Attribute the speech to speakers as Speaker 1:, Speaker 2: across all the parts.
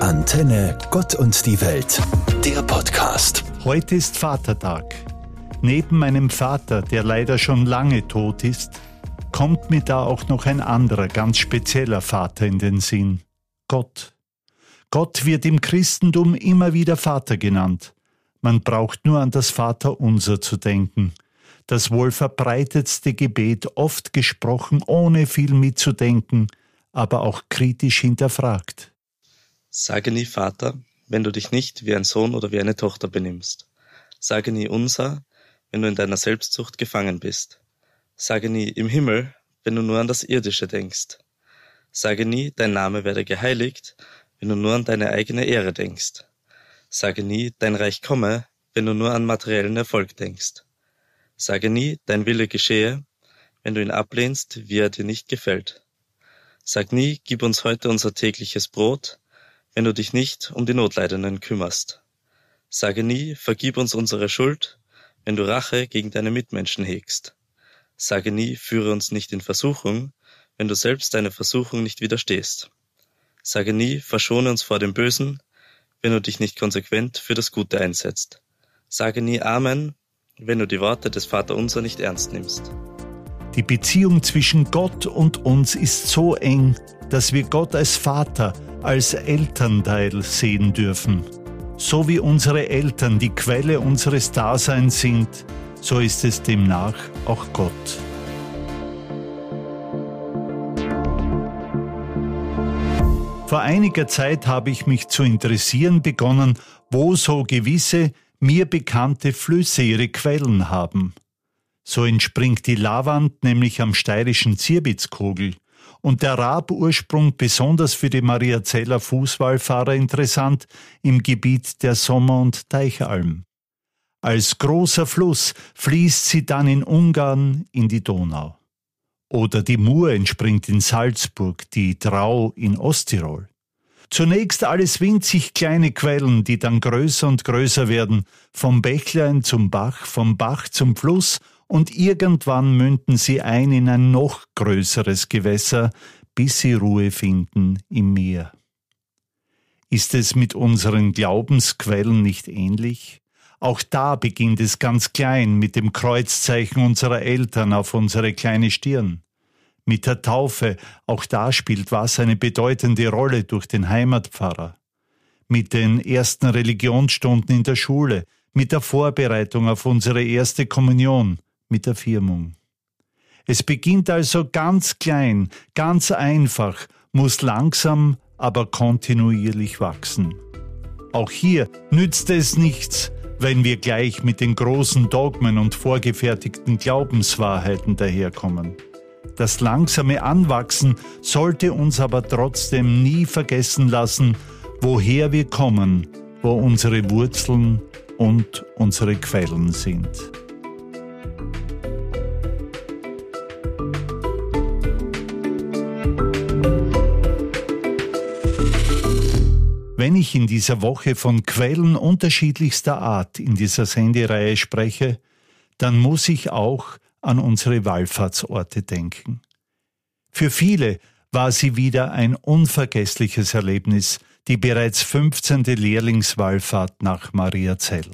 Speaker 1: Antenne Gott und die Welt, der Podcast.
Speaker 2: Heute ist Vatertag. Neben meinem Vater, der leider schon lange tot ist, kommt mir da auch noch ein anderer, ganz spezieller Vater in den Sinn. Gott. Gott wird im Christentum immer wieder Vater genannt. Man braucht nur an das Vaterunser zu denken. Das wohl verbreitetste Gebet, oft gesprochen, ohne viel mitzudenken, aber auch kritisch hinterfragt.
Speaker 3: Sage nie Vater, wenn du dich nicht wie ein Sohn oder wie eine Tochter benimmst. Sage nie unser, wenn du in deiner Selbstsucht gefangen bist. Sage nie im Himmel, wenn du nur an das Irdische denkst. Sage nie, dein Name werde geheiligt, wenn du nur an deine eigene Ehre denkst. Sage nie, dein Reich komme, wenn du nur an materiellen Erfolg denkst. Sage nie, dein Wille geschehe, wenn du ihn ablehnst, wie er dir nicht gefällt. Sag nie, gib uns heute unser tägliches Brot, wenn du dich nicht um die Notleidenden kümmerst. Sage nie, vergib uns unsere Schuld, wenn du Rache gegen deine Mitmenschen hegst. Sage nie, führe uns nicht in Versuchung, wenn du selbst deine Versuchung nicht widerstehst. Sage nie, verschone uns vor dem Bösen, wenn du dich nicht konsequent für das Gute einsetzt. Sage nie Amen, wenn du die Worte des Vaterunser nicht ernst nimmst.
Speaker 2: Die Beziehung zwischen Gott und uns ist so eng, dass wir Gott als Vater, als Elternteil sehen dürfen. So wie unsere Eltern die Quelle unseres Daseins sind, so ist es demnach auch Gott. Vor einiger Zeit habe ich mich zu interessieren begonnen, wo so gewisse mir bekannte Flüsse ihre Quellen haben. So entspringt die Lavand nämlich am steirischen Zierbitzkogel und der Rabursprung besonders für die Mariazeller Fußwallfahrer interessant im Gebiet der Sommer- und Teichalm. Als großer Fluss fließt sie dann in Ungarn in die Donau. Oder die Mur entspringt in Salzburg, die Drau in Osttirol. Zunächst alles winzig kleine Quellen, die dann größer und größer werden, vom Bächlein zum Bach, vom Bach zum Fluss und irgendwann münden sie ein in ein noch größeres Gewässer, bis sie Ruhe finden im Meer. Ist es mit unseren Glaubensquellen nicht ähnlich? Auch da beginnt es ganz klein mit dem Kreuzzeichen unserer Eltern auf unsere kleine Stirn. Mit der Taufe, auch da spielt Wasser eine bedeutende Rolle durch den Heimatpfarrer. Mit den ersten Religionsstunden in der Schule, mit der Vorbereitung auf unsere erste Kommunion, mit der Firmung. Es beginnt also ganz klein, ganz einfach, muss langsam, aber kontinuierlich wachsen. Auch hier nützt es nichts, wenn wir gleich mit den großen Dogmen und vorgefertigten Glaubenswahrheiten daherkommen. Das langsame Anwachsen sollte uns aber trotzdem nie vergessen lassen, woher wir kommen, wo unsere Wurzeln und unsere Quellen sind. Wenn ich in dieser Woche von Quellen unterschiedlichster Art in dieser Sendereihe spreche, dann muss ich auch an unsere Wallfahrtsorte denken. Für viele war sie wieder ein unvergessliches Erlebnis, die bereits 15. Lehrlingswallfahrt nach Mariazell.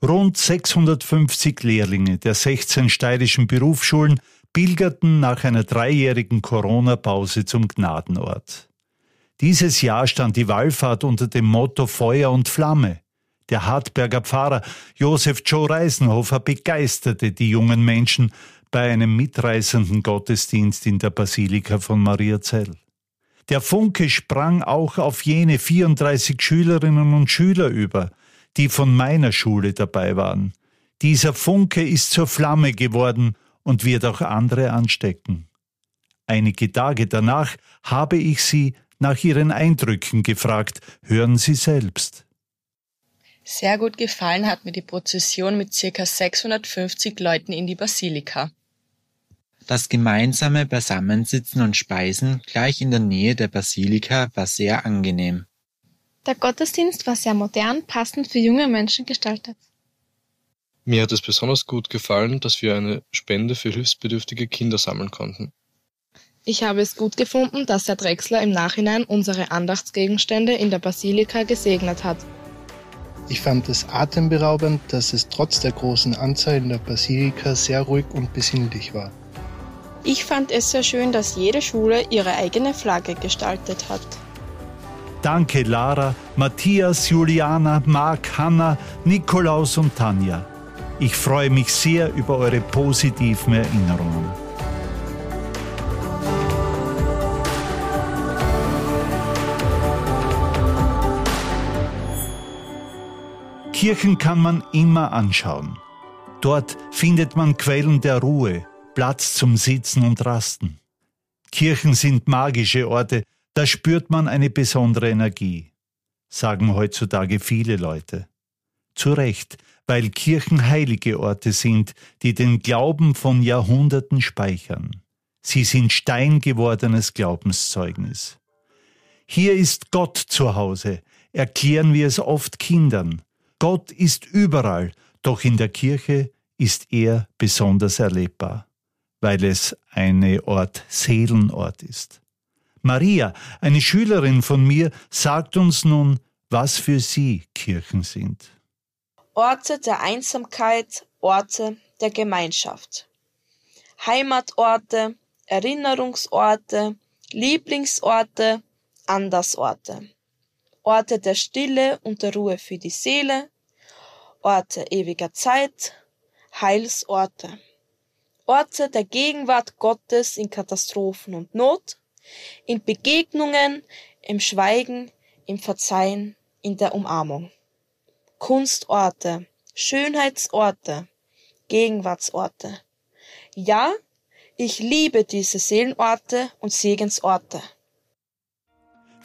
Speaker 2: Rund 650 Lehrlinge der 16 steirischen Berufsschulen pilgerten nach einer dreijährigen Corona-Pause zum Gnadenort. Dieses Jahr stand die Wallfahrt unter dem Motto Feuer und Flamme. Der Hartberger Pfarrer Josef Joe Reisenhofer begeisterte die jungen Menschen bei einem mitreißenden Gottesdienst in der Basilika von Mariazell. Der Funke sprang auch auf jene 34 Schülerinnen und Schüler über, die von meiner Schule dabei waren. Dieser Funke ist zur Flamme geworden und wird auch andere anstecken. Einige Tage danach habe ich sie nach Ihren Eindrücken gefragt. Hören Sie selbst.
Speaker 4: Sehr gut gefallen hat mir die Prozession mit circa 650 Leuten in die Basilika.
Speaker 5: Das gemeinsame Beisammensitzen und Speisen gleich in der Nähe der Basilika war sehr angenehm.
Speaker 6: Der Gottesdienst war sehr modern, passend für junge Menschen gestaltet.
Speaker 7: Mir hat es besonders gut gefallen, dass wir eine Spende für hilfsbedürftige Kinder sammeln konnten.
Speaker 8: Ich habe es gut gefunden, dass Herr Drechsler im Nachhinein unsere Andachtsgegenstände in der Basilika gesegnet hat.
Speaker 9: Ich fand es atemberaubend, dass es trotz der großen Anzahl in der Basilika sehr ruhig und besinnlich war.
Speaker 10: Ich fand es sehr schön, dass jede Schule ihre eigene Flagge gestaltet hat.
Speaker 2: Danke Lara, Matthias, Juliana, Marc, Hanna, Nikolaus und Tanja. Ich freue mich sehr über eure positiven Erinnerungen. Kirchen kann man immer anschauen. Dort findet man Quellen der Ruhe, Platz zum Sitzen und Rasten. Kirchen sind magische Orte, da spürt man eine besondere Energie, sagen heutzutage viele Leute. Zu Recht, weil Kirchen heilige Orte sind, die den Glauben von Jahrhunderten speichern. Sie sind steingewordenes Glaubenszeugnis. Hier ist Gott zu Hause, erklären wir es oft Kindern, Gott ist überall, doch in der Kirche ist er besonders erlebbar, weil es eine Ort Seelenort ist. Maria, eine Schülerin von mir, sagt uns nun, was für sie Kirchen sind.
Speaker 11: Orte der Einsamkeit, Orte der Gemeinschaft. Heimatorte, Erinnerungsorte, Lieblingsorte, Andersorte. Orte der Stille und der Ruhe für die Seele, Orte ewiger Zeit, Heilsorte, Orte der Gegenwart Gottes in Katastrophen und Not, in Begegnungen, im Schweigen, im Verzeihen, in der Umarmung. Kunstorte, Schönheitsorte, Gegenwartsorte. Ja, ich liebe diese Seelenorte und Segensorte.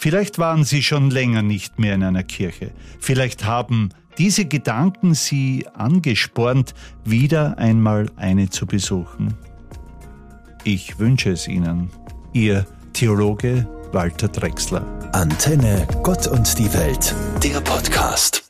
Speaker 2: Vielleicht waren Sie schon länger nicht mehr in einer Kirche. Vielleicht haben diese Gedanken Sie angespornt, wieder einmal eine zu besuchen. Ich wünsche es Ihnen. Ihr Theologe Walter Drexler.
Speaker 1: Antenne Gott und die Welt, der Podcast.